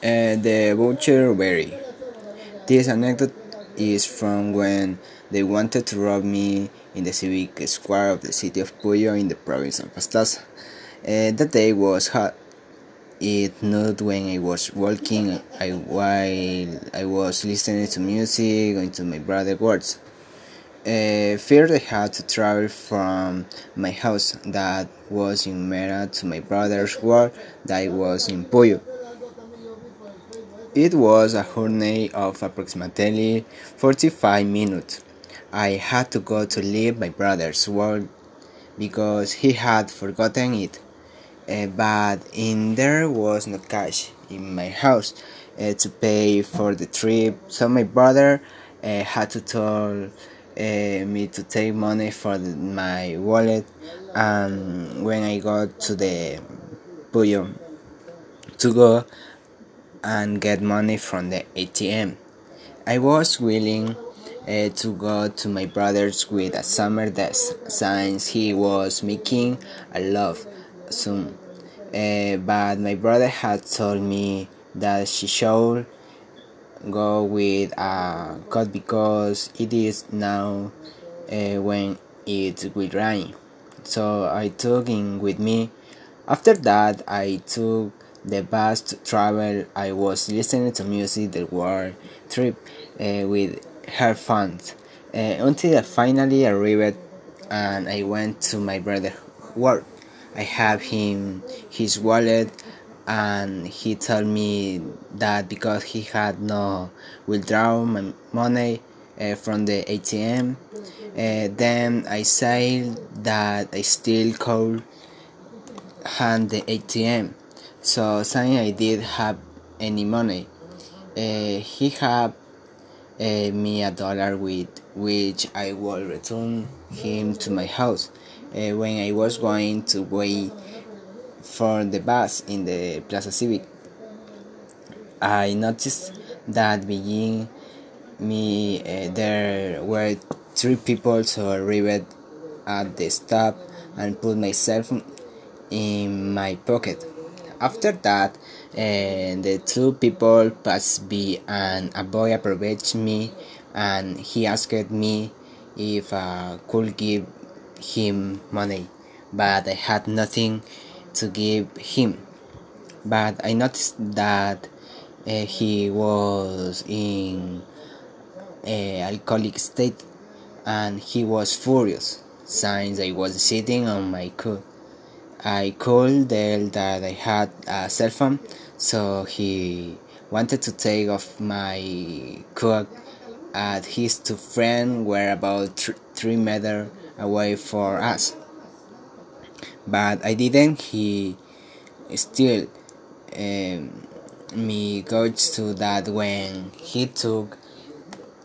The butcher berry. This anecdote is from when they wanted to rob me in the civic square of the city of Puyo in the province of Pastaza. Uh, that day was hot. It not when I was walking I, while I was listening to music, going to my brother's words. Uh, first, I had to travel from my house that was in Mera to my brother's work that was in Puyo. It was a journey of approximately 45 minutes. I had to go to leave my brother's work because he had forgotten it. Uh, but in there was no cash in my house uh, to pay for the trip, so my brother uh, had to tell me to take money for the, my wallet. And when I got to the Puyo to go and get money from the ATM. I was willing uh, to go to my brother's with a summer desk since he was making a love soon. Uh, but my brother had told me that she should go with a coat because it is now uh, when it will rain. So I took him with me. After that, I took the bus to travel. I was listening to music the whole trip uh, with headphones uh, until I finally arrived and I went to my brother's work. I have him his wallet and he told me that because he had no withdraw money uh, from the ATM, uh, then I said that I still could hand the ATM. So saying I did have any money, uh, he had uh, me a dollar with which I will return him to my house. Uh, when I was going to wait for the bus in the Plaza Civic, I noticed that being me uh, there were three people so I arrived at the stop and put my cell phone in my pocket. After that, uh, the two people passed by and a boy approached me and he asked me if I could give him money, but I had nothing to give him. But I noticed that uh, he was in a alcoholic state and he was furious since I was sitting on my coat. I called Dale that I had a cell phone, so he wanted to take off my coat. And his two friends were about th three meters away for us. But I didn't. He still um, me goes to that when he took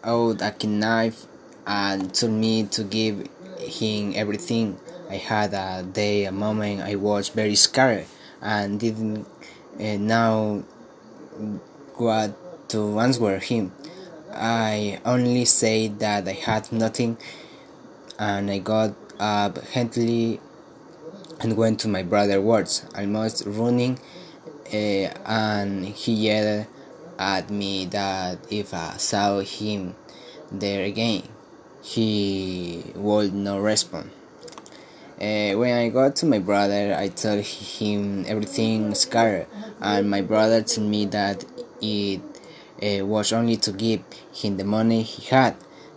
out a knife and told me to give him everything I had a day, a moment I was very scared and didn't uh, know what to answer him. I only said that I had nothing and I got up hastily and went to my brother's words, almost running, uh, and he yelled at me that if I saw him there again, he would not respond. Uh, when I got to my brother, I told him everything scared, and my brother told me that it uh, was only to give him the money he had,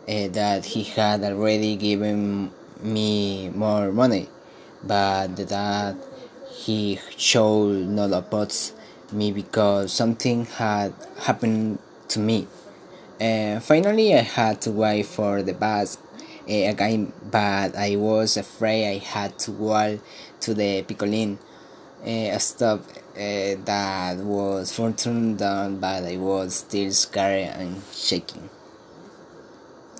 uh, that he had already given me more money, but that he should not oppose me because something had happened to me. Uh, finally, I had to wait for the bus again, but I was afraid I had to walk to the Picolín uh, stop uh, that was turned down, but I was still scared and shaking.